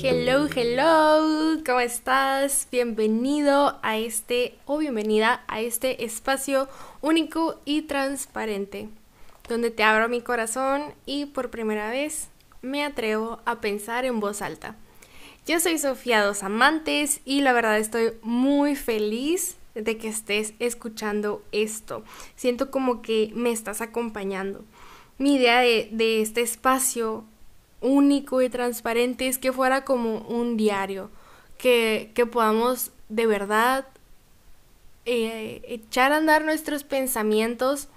Hello, hello, ¿cómo estás? Bienvenido a este o bienvenida a este espacio único y transparente, donde te abro mi corazón y por primera vez me atrevo a pensar en voz alta. Yo soy Sofía Dos Amantes y la verdad estoy muy feliz de que estés escuchando esto. Siento como que me estás acompañando. Mi idea de, de este espacio único y transparente es que fuera como un diario, que, podamos de verdad eh, echar a andar nuestros pensamientos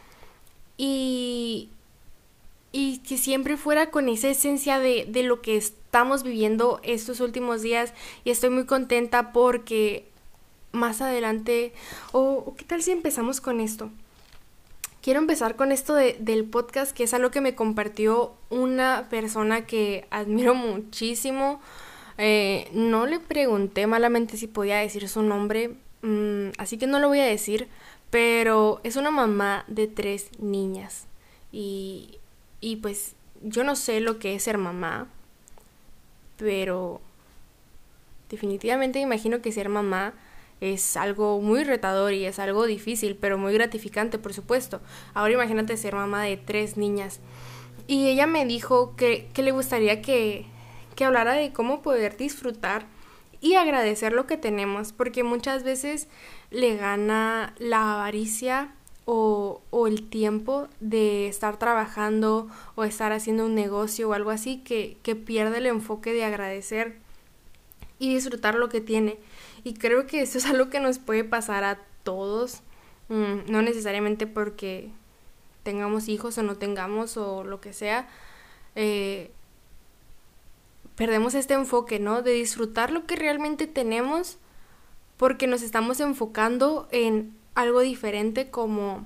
y, y que siempre fuera con esa esencia de, de lo que estamos viviendo estos últimos días y estoy muy contenta porque más adelante, o qué tal si empezamos con esto. Quiero empezar con esto de, del podcast, que es algo que me compartió una persona que admiro muchísimo. Eh, no le pregunté malamente si podía decir su nombre, mm, así que no lo voy a decir, pero es una mamá de tres niñas. Y, y pues yo no sé lo que es ser mamá, pero definitivamente imagino que ser mamá es algo muy retador y es algo difícil, pero muy gratificante, por supuesto. Ahora imagínate ser mamá de tres niñas. Y ella me dijo que, le gustaría que, que hablara de cómo poder disfrutar y agradecer lo que tenemos, porque muchas veces le gana la avaricia o, o, el tiempo de estar trabajando o estar haciendo un negocio o algo así que, que pierde el enfoque de agradecer y disfrutar lo que tiene. Y creo que eso es algo que nos puede pasar a todos, mm, no necesariamente porque tengamos hijos o no tengamos o lo que sea. Eh, perdemos este enfoque, ¿no? De disfrutar lo que realmente tenemos porque nos estamos enfocando en algo diferente como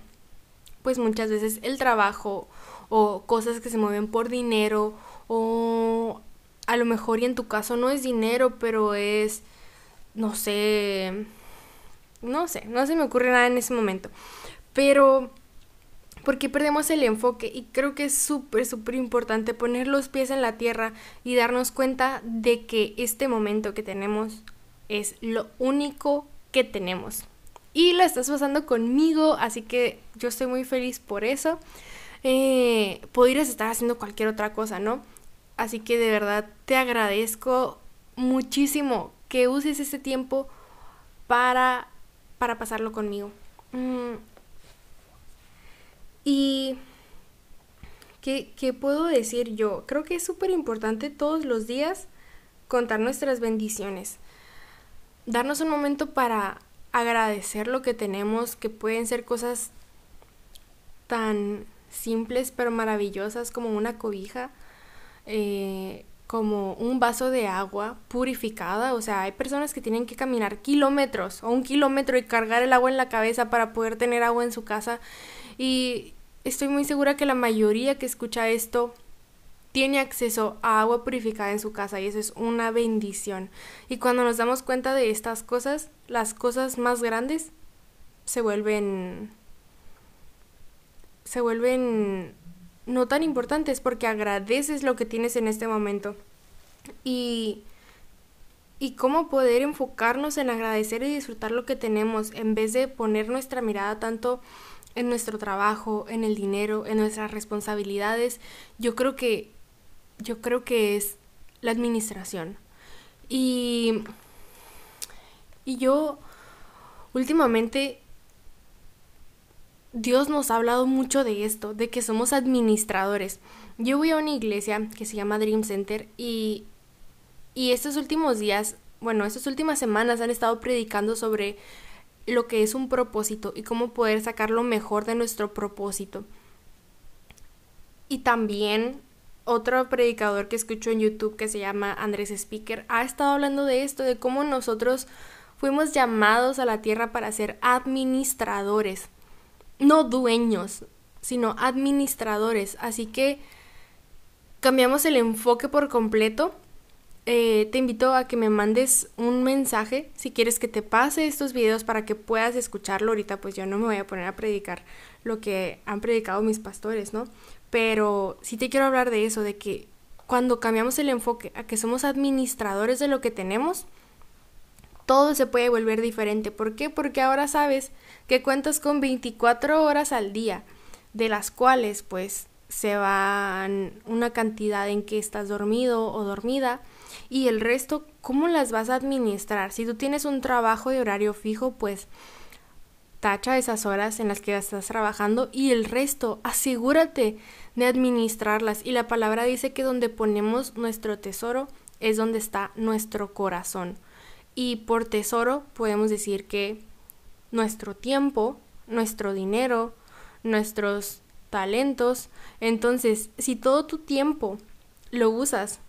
pues muchas veces el trabajo o cosas que se mueven por dinero o a lo mejor y en tu caso no es dinero, pero es no sé, no sé, no se me ocurre nada en ese momento. Pero, porque perdemos el enfoque? Y creo que es súper, súper importante poner los pies en la tierra y darnos cuenta de que este momento que tenemos es lo único que tenemos. Y lo estás pasando conmigo, así que yo estoy muy feliz por eso. Eh, podrías estar haciendo cualquier otra cosa, ¿no? Así que de verdad te agradezco muchísimo que uses ese tiempo para, para pasarlo conmigo. Mm. Y, ¿qué, ¿qué, puedo decir yo? Creo que es súper importante todos los días contar nuestras bendiciones. Darnos un momento para agradecer lo que tenemos, que pueden ser cosas tan simples pero maravillosas como una cobija, eh, como un vaso de agua purificada, o sea, hay personas que tienen que caminar kilómetros o un kilómetro y cargar el agua en la cabeza para poder tener agua en su casa y estoy muy segura que la mayoría que escucha esto tiene acceso a agua purificada en su casa y eso es una bendición. Y cuando nos damos cuenta de estas cosas, las cosas más grandes se vuelven se vuelven no tan importantes porque agradeces lo que tienes en este momento. Y, y cómo poder enfocarnos en agradecer y disfrutar lo que tenemos en vez de poner nuestra mirada tanto en nuestro trabajo, en el dinero, en nuestras responsabilidades. Yo creo que yo creo que es la administración. Y y yo últimamente Dios nos ha hablado mucho de esto, de que somos administradores. Yo voy a una iglesia que se llama Dream Center y, y estos últimos días, bueno, estas últimas semanas han estado predicando sobre lo que es un propósito y cómo poder sacar lo mejor de nuestro propósito. Y también otro predicador que escucho en YouTube que se llama Andrés Speaker ha estado hablando de esto, de cómo nosotros fuimos llamados a la tierra para ser administradores no dueños, sino administradores. Así que cambiamos el enfoque por completo. Eh, te invito a que me mandes un mensaje si quieres que te pase estos videos para que puedas escucharlo. Ahorita pues yo no me voy a poner a predicar lo que han predicado mis pastores, ¿no? Pero sí te quiero hablar de eso, de que cuando cambiamos el enfoque a que somos administradores de lo que tenemos, todo se puede volver diferente. ¿Por qué? Porque ahora sabes que cuentas con 24 horas al día, de las cuales pues se van una cantidad en que estás dormido o dormida y el resto, ¿cómo las vas a administrar? Si tú tienes un trabajo de horario fijo, pues tacha esas horas en las que estás trabajando y el resto, asegúrate de administrarlas. Y la palabra dice que donde ponemos nuestro tesoro es donde está nuestro corazón. Y por tesoro podemos decir que nuestro tiempo, nuestro dinero, nuestros talentos. Entonces, si todo tu tiempo lo usas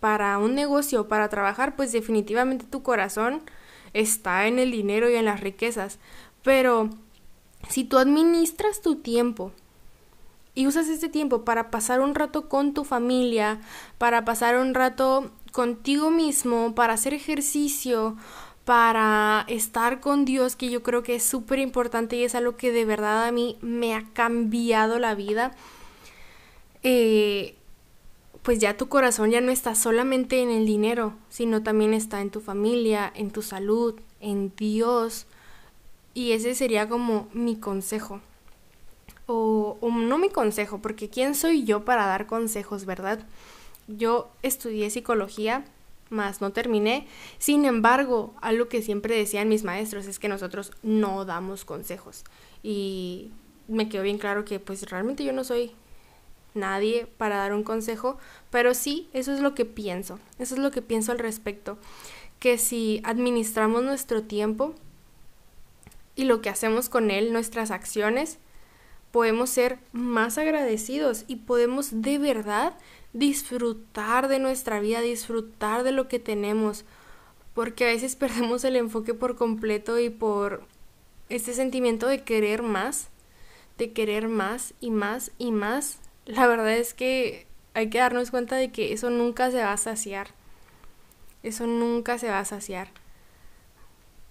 para un negocio, para trabajar, pues definitivamente tu corazón está en el dinero y en las riquezas. Pero si tú administras tu tiempo y usas este tiempo para pasar un rato con tu familia, para pasar un rato contigo mismo, para hacer ejercicio, para estar con Dios, que yo creo que es súper importante y es algo que de verdad a mí me ha cambiado la vida. Eh, pues ya tu corazón ya no está solamente en el dinero, sino también está en tu familia, en tu salud, en Dios. Y ese sería como mi consejo. O, o no mi consejo, porque ¿quién soy yo para dar consejos, verdad? Yo estudié psicología, más no terminé. Sin embargo, algo que siempre decían mis maestros es que nosotros no damos consejos. Y me quedó bien claro que pues realmente yo no soy nadie para dar un consejo, pero sí, eso es lo que pienso. Eso es lo que pienso al respecto. Que si administramos nuestro tiempo y lo que hacemos con él, nuestras acciones, podemos ser más agradecidos y podemos de verdad disfrutar de nuestra vida, disfrutar de lo que tenemos, porque a veces perdemos el enfoque por completo y por este sentimiento de querer más, de querer más y más y más. La verdad es que hay que darnos cuenta de que eso nunca se va a saciar. Eso nunca se va a saciar.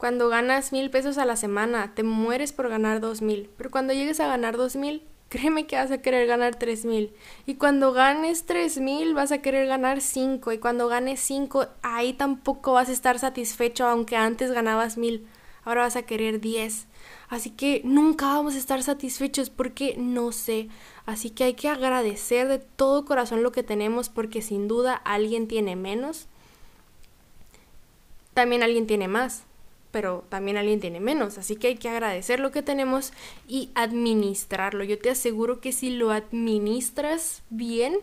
Cuando ganas mil pesos a la semana, te mueres por ganar dos mil. Pero cuando llegues a ganar dos mil, créeme que vas a querer ganar 3 mil. Y cuando ganes 3 mil vas a querer ganar 5. Y cuando ganes 5, ahí tampoco vas a estar satisfecho, aunque antes ganabas mil. Ahora vas a querer 10. Así que nunca vamos a estar satisfechos porque no sé. Así que hay que agradecer de todo corazón lo que tenemos porque sin duda alguien tiene menos. También alguien tiene más pero también alguien tiene menos, así que hay que agradecer lo que tenemos y administrarlo. Yo te aseguro que si lo administras bien,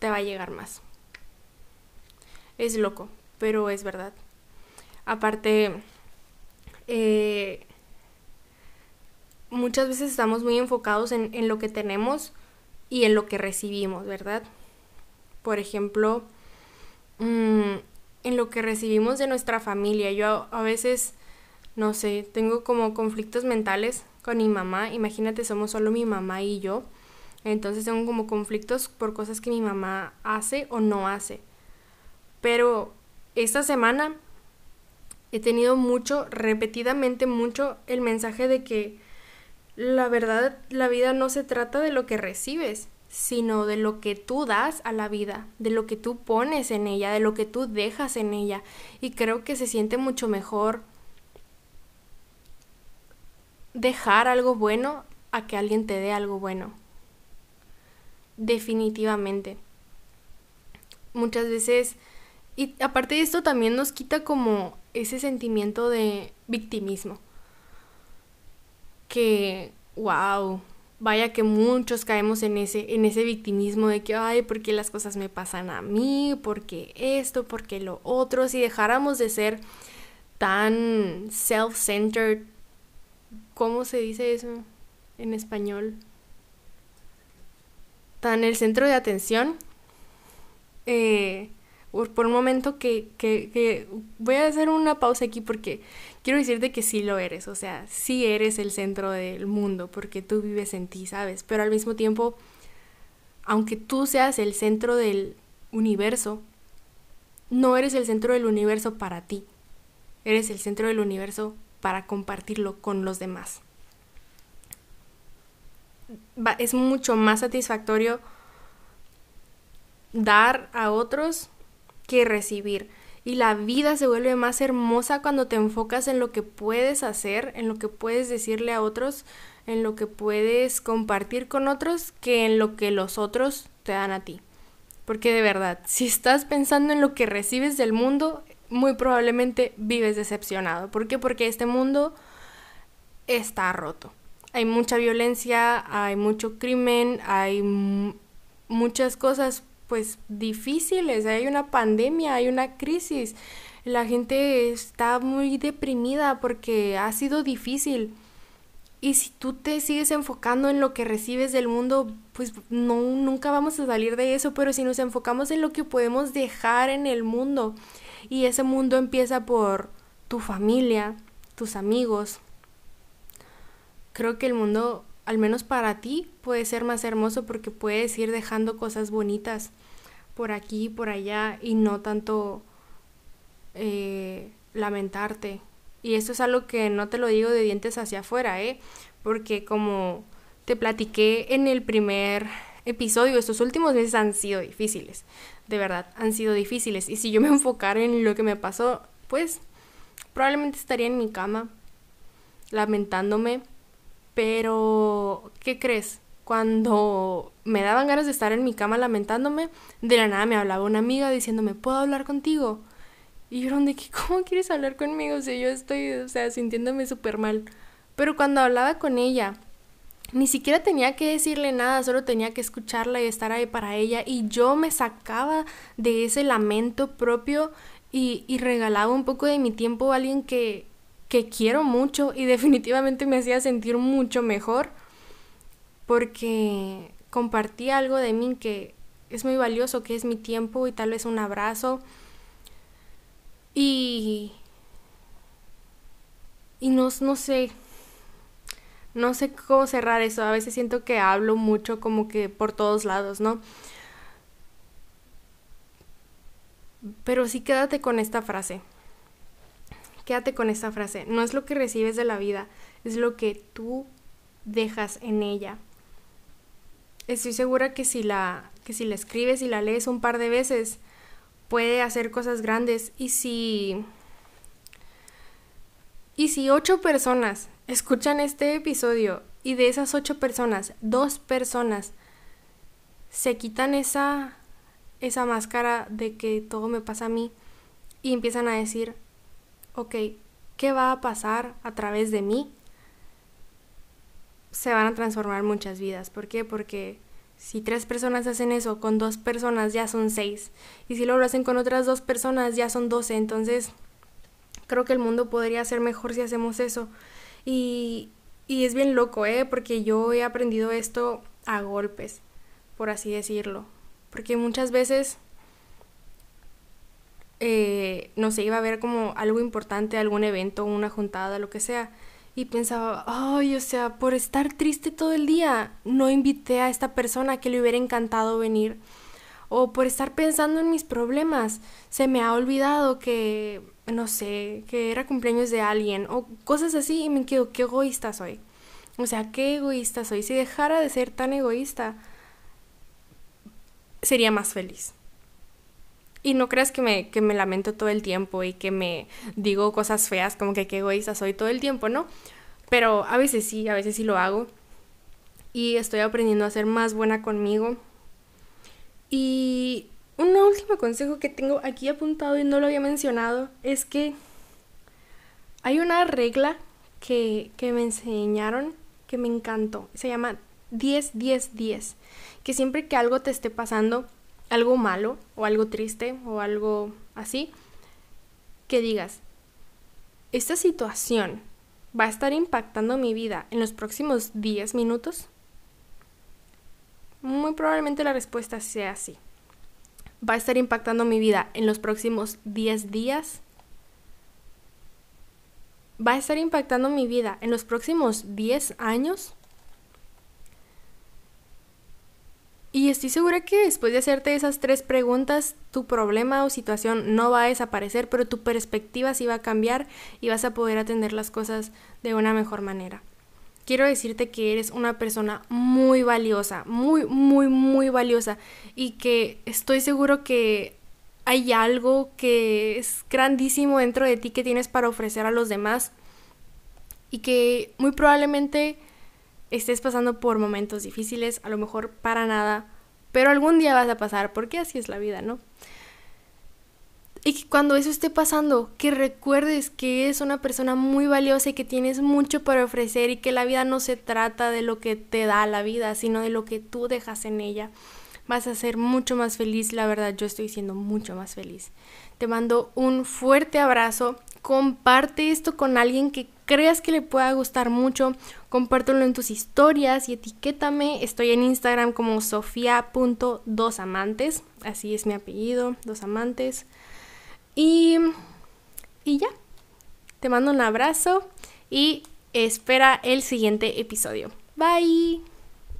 te va a llegar más. Es loco, pero es verdad. Aparte, eh, muchas veces estamos muy enfocados en, en lo que tenemos y en lo que recibimos, ¿verdad? Por ejemplo, mmm, en lo que recibimos de nuestra familia. Yo a, veces, no sé, tengo como conflictos mentales con mi mamá. Imagínate, somos solo mi mamá y yo. Entonces tengo como conflictos por cosas que mi mamá hace o no hace. Pero esta semana he tenido mucho, repetidamente mucho, el mensaje de que la verdad, la vida no se trata de lo que recibes, sino de lo que tú das a la vida, de lo que tú pones en ella, de lo que tú dejas en ella. Y creo que se siente mucho mejor dejar algo bueno a que alguien te dé algo bueno. Definitivamente. Muchas veces, y aparte de esto también nos quita como ese sentimiento de victimismo. Que, wow, vaya que muchos caemos en ese, en ese victimismo de que, ay, ¿por qué las cosas me pasan a mí? ¿Por qué esto? ¿Por qué lo otro? Si dejáramos de ser tan self-centered, ¿cómo se dice eso en español? Tan el centro de atención. Eh, por, un momento que, que, voy a hacer una pausa aquí porque quiero decirte que sí lo eres, o sea, sí eres el centro del mundo porque tú vives en ti, ¿sabes? Pero al mismo tiempo, aunque tú seas el centro del universo, no eres el centro del universo para ti, eres el centro del universo para compartirlo con los demás. es mucho más satisfactorio dar a otros que recibir. Y la vida se vuelve más hermosa cuando te enfocas en lo que puedes hacer, en lo que puedes decirle a otros, en lo que puedes compartir con otros, que en lo que los otros te dan a ti. Porque de verdad, si estás pensando en lo que recibes del mundo, muy probablemente vives decepcionado. ¿Por qué? Porque este mundo está roto. Hay mucha violencia, hay mucho crimen, hay muchas cosas pues difíciles, hay una pandemia, hay una crisis. La gente está muy deprimida porque ha sido difícil. Y si tú te sigues enfocando en lo que recibes del mundo, pues no, nunca vamos a salir de eso, pero si nos enfocamos en lo que podemos dejar en el mundo, y ese mundo empieza por tu familia, tus amigos, creo que el mundo, al menos para ti, puede ser más hermoso porque puedes ir dejando cosas bonitas por aquí, por allá, y no tanto eh, lamentarte y esto es algo que no te lo digo de dientes hacia afuera, ¿eh? Porque como te platiqué en el primer episodio, estos últimos meses han sido difíciles. De verdad, han sido difíciles. Y si yo me enfocara en lo que me pasó, pues probablemente estaría en mi cama lamentándome. Pero, ¿qué crees? Cuando me daban ganas de estar en mi cama lamentándome, de la nada me hablaba una amiga diciéndome, ¿puedo hablar contigo? Y yo de que, ¿cómo quieres hablar conmigo? O sea, yo estoy, o sea, sintiéndome súper mal. Pero cuando hablaba con ella, ni siquiera tenía que decirle nada, solo tenía que escucharla y estar ahí para ella. Y yo me sacaba de ese lamento propio y, y regalaba un poco de mi tiempo a alguien que, que quiero mucho y definitivamente me hacía sentir mucho mejor porque compartí algo de mí que es muy valioso, que es mi tiempo y tal vez un abrazo y. Y no, no sé. No sé cómo cerrar eso. A veces siento que hablo mucho como que por todos lados, ¿no? Pero sí quédate con esta frase. Quédate con esta frase. No es lo que recibes de la vida, es lo que tú dejas en ella. Estoy segura que si la, que si la escribes y la lees un par de veces, puede hacer cosas grandes. Y si. Y si ocho personas escuchan este episodio y de esas ocho personas, dos personas se quitan esa, esa máscara de que todo me pasa a mí y empiezan a decir, ok, ¿qué va a pasar a través de mí? Se van a transformar muchas vidas. ¿Por qué? Porque si tres personas hacen eso, con dos personas ya son seis. Y si lo hacen con otras dos personas, ya son doce. Entonces, creo que el mundo podría ser mejor si hacemos eso. Y, y es bien loco, ¿eh? Porque yo he aprendido esto a golpes, por así decirlo. Porque muchas veces, eh, no sé, iba a ver como algo importante, algún evento, una juntada, lo que sea y pensaba, ay, o sea, por estar triste todo el día, no invité a esta persona que le hubiera encantado venir. O por estar pensando en mis problemas, se me ha olvidado que, no sé, que era cumpleaños de alguien o cosas así y me quedo, qué egoísta soy. O sea, qué egoísta soy. Si dejara de ser tan egoísta, sería más feliz. Y no creas que me, que me lamento todo el tiempo y que me digo cosas feas como que qué egoísta soy todo el tiempo, ¿no? Pero a veces sí, a veces sí lo hago. Y estoy aprendiendo a ser más buena conmigo. Y un último consejo que tengo aquí apuntado y no lo había mencionado es que hay una regla que, que me enseñaron que me encantó. Se llama 10-10-10. Que siempre que algo te esté pasando, algo malo o algo triste o algo así, que digas, esta situación va a estar impactando mi vida en los próximos 10 minutos? Muy probablemente la respuesta sea sí. ¿Va a estar impactando mi vida en los próximos 10 días? ¿Va a estar impactando mi vida en los próximos 10 años? Y estoy segura que después de hacerte esas tres preguntas, tu problema o situación no va a desaparecer, pero tu perspectiva sí va a cambiar y vas a poder atender las cosas de una mejor manera. quiero decirte que eres una persona muy valiosa, muy, muy, muy valiosa y que estoy seguro que hay algo que es grandísimo dentro de ti que tienes para ofrecer a los demás y que muy probablemente estés pasando por momentos difíciles, a lo mejor para nada, pero algún día vas a pasar porque así es la vida, ¿no? Y que cuando eso esté pasando, que recuerdes que eres una persona muy valiosa y que tienes mucho para ofrecer y que la vida no se trata de lo que te da la vida, sino de lo que tú dejas en ella. Vas a ser mucho más feliz, la verdad yo estoy siendo mucho más feliz. Te mando un fuerte abrazo, comparte esto con alguien que creas que le pueda gustar mucho, compártelo en tus historias y etiquétame. Estoy en Instagram como sofia.dosamantes, así es mi apellido, dos amantes. Y, y ya, te mando un abrazo y espera el siguiente episodio. Bye.